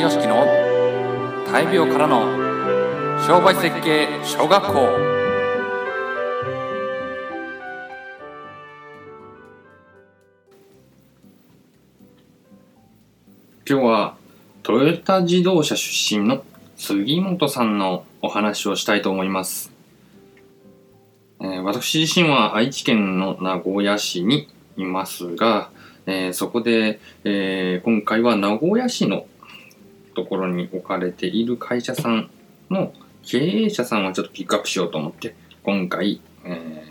井良樹の大病からの商売設計小学校今日はトヨタ自動車出身の杉本さんのお話をしたいと思います、えー私自身は愛知県の名古屋市にいますが、えーそこで、えー今回は名古屋市のところに置かれている会社さんの経営者さんをちょっとピックアップしようと思って今回、えー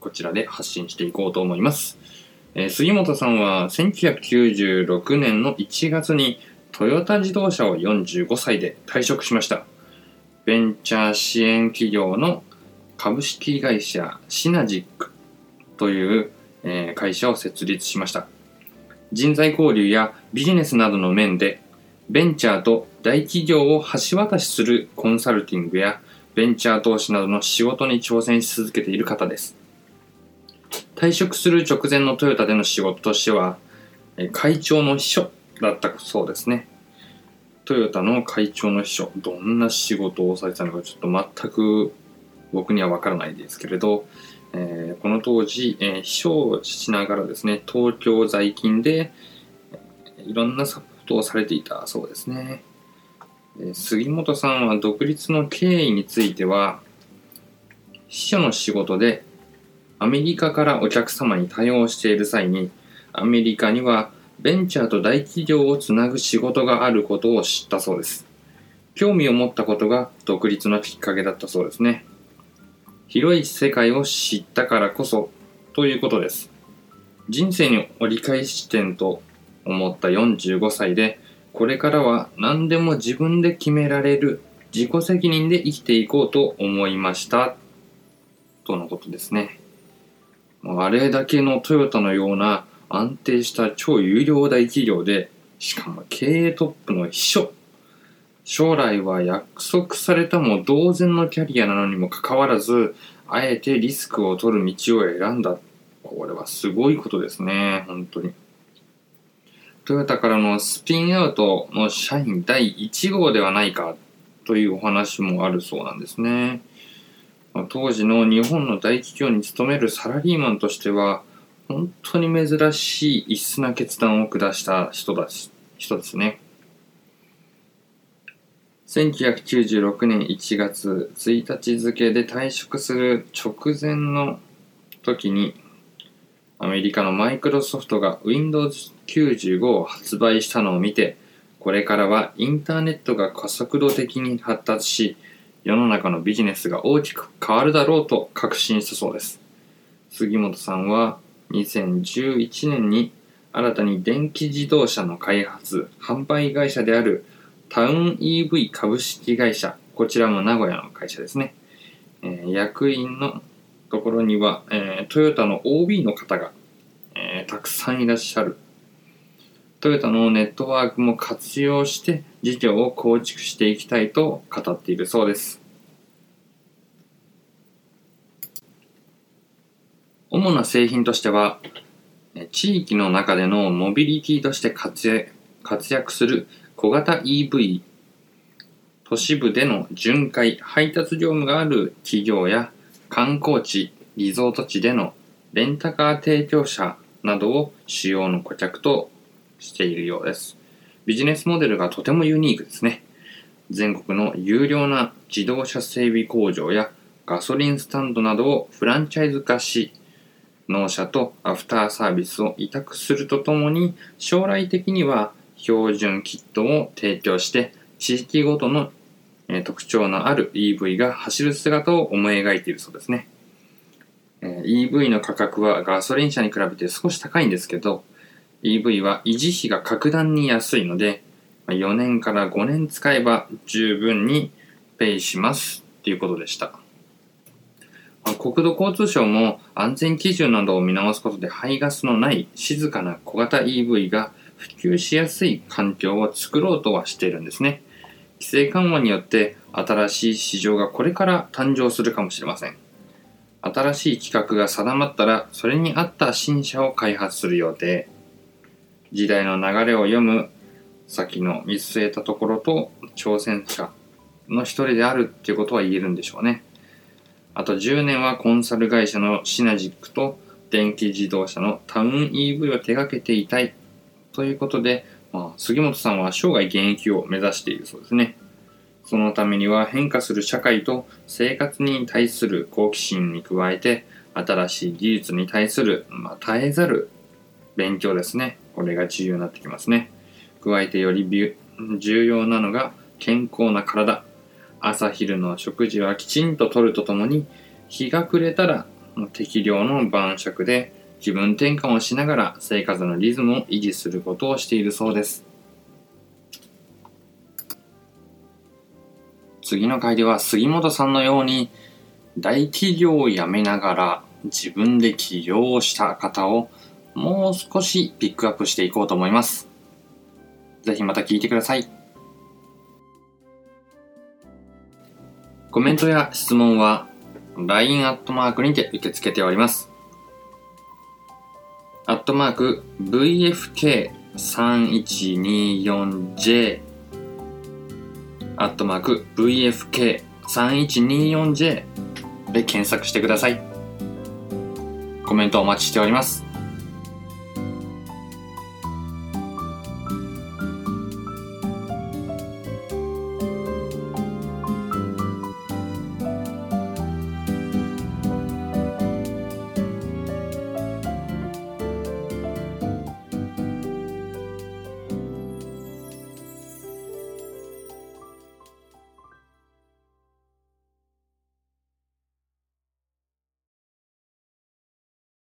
こちらで発信していこうと思います、えー杉本さんは1996年の1月にトヨタ自動車を45歳で退職しました。ベンチャー支援企業の株式会社シナジックという、えー会社を設立しました。人材交流やビジネスなどの面でベンチャーと大企業を橋渡しするコンサルティングやベンチャー投資などの仕事に挑戦し続けている方です。退職する直前のトヨタでの仕事としては会長の秘書だったそうですね。トヨタの会長の秘書どんな仕事をされてたのかちょっと全く僕には分からないですけれど、えーこの当時、えー秘書をしながらですね東京在勤でいろんなサポートをされていたそうですね。杉本さんは独立の経緯については秘書の仕事でアメリカからお客様に対応している際にアメリカにはベンチャーと大企業をつなぐ仕事があることを知ったそうです。興味を持ったことが独立のきっかけだったそうですね。広い世界を知ったからこそということです。人生に折り返し点と思った45歳でこれからは何でも自分で決められる自己責任で生きていこうと思いました。とのことですね。あれだけのトヨタのような安定した超有料大企業でしかも経営トップの秘書。将来は約束されたも同然のキャリアなのにもかかわらずあえてリスクを取る道を選んだ。これはすごいことですね。本当に。トヨタからのスピンアウトの社員第1号ではないかというお話もあるそうなんですね。当時の日本の大企業に勤めるサラリーマンとしては本当に珍しい異質な決断を下した人だし人ですね。1996年1月1日付で退職する直前の時にアメリカのマイクロソフトが Windows95 を発売したのを見てこれからはインターネットが加速度的に発達し世の中のビジネスが大きく変わるだろうと確信したそうです。杉本さんは2011年に新たに電気自動車の開発販売会社であるタウン EV 株式会社こちらも名古屋の会社ですね、えー役員のところには、えートヨタの OB の方が、えーたくさんいらっしゃる。トヨタのネットワークも活用して事業を構築していきたいと語っているそうです。主な製品としては地域の中でのモビリティとして活躍活躍する小型 EV 都市部での巡回配達業務がある企業や観光地リゾート地でのレンタカー提供者などを主要の顧客としているようです。ビジネスモデルがとてもユニークですね。全国の有料な自動車整備工場やガソリンスタンドなどをフランチャイズ化し納車とアフターサービスを委託するとともに将来的には標準キットを提供して地域ごとのえ特徴のある EV が走る姿を思い描いているそうですね。え EV の価格はガソリン車に比べて少し高いんですけど、EV は維持費が格段に安いので、4年から5年使えば十分にペイしますっていうことでした。国土交通省も安全基準などを見直すことで排ガスのない静かな小型 EV が普及しやすい環境を作ろうとはしているんですね。規制緩和によって新しい市場がこれから誕生するかもしれません。新しい企画が定まったらそれに合った新車を開発する予定。時代の流れを読む先の見据えたところと挑戦者の一人であるっていうことは言えるんでしょうね。あと10年はコンサル会社のシナジックと電気自動車のタウン EV を手掛けていたいということで、あ、杉本さんは生涯現役を目指しているそうですね。そのためには変化する社会と生活に対する好奇心に加えて新しい技術に対する、まあ、絶えざる勉強ですね。これが重要になってきますね。加えてより重要なのが健康な体。朝昼の食事はきちんととるとともに日が暮れたら適量の晩酌で気分転換をしながら生活のリズムを維持することをしているそうです。次の回では杉本さんのように大企業を辞めながら自分で起業をした方をもう少しピックアップしていこうと思います。ぜひまた聞いてください。コメントや質問は LINE アットマークにて受け付けております。アットマーク VFK3124J アットマーク VFK3124J で検索してください。コメントお待ちしております。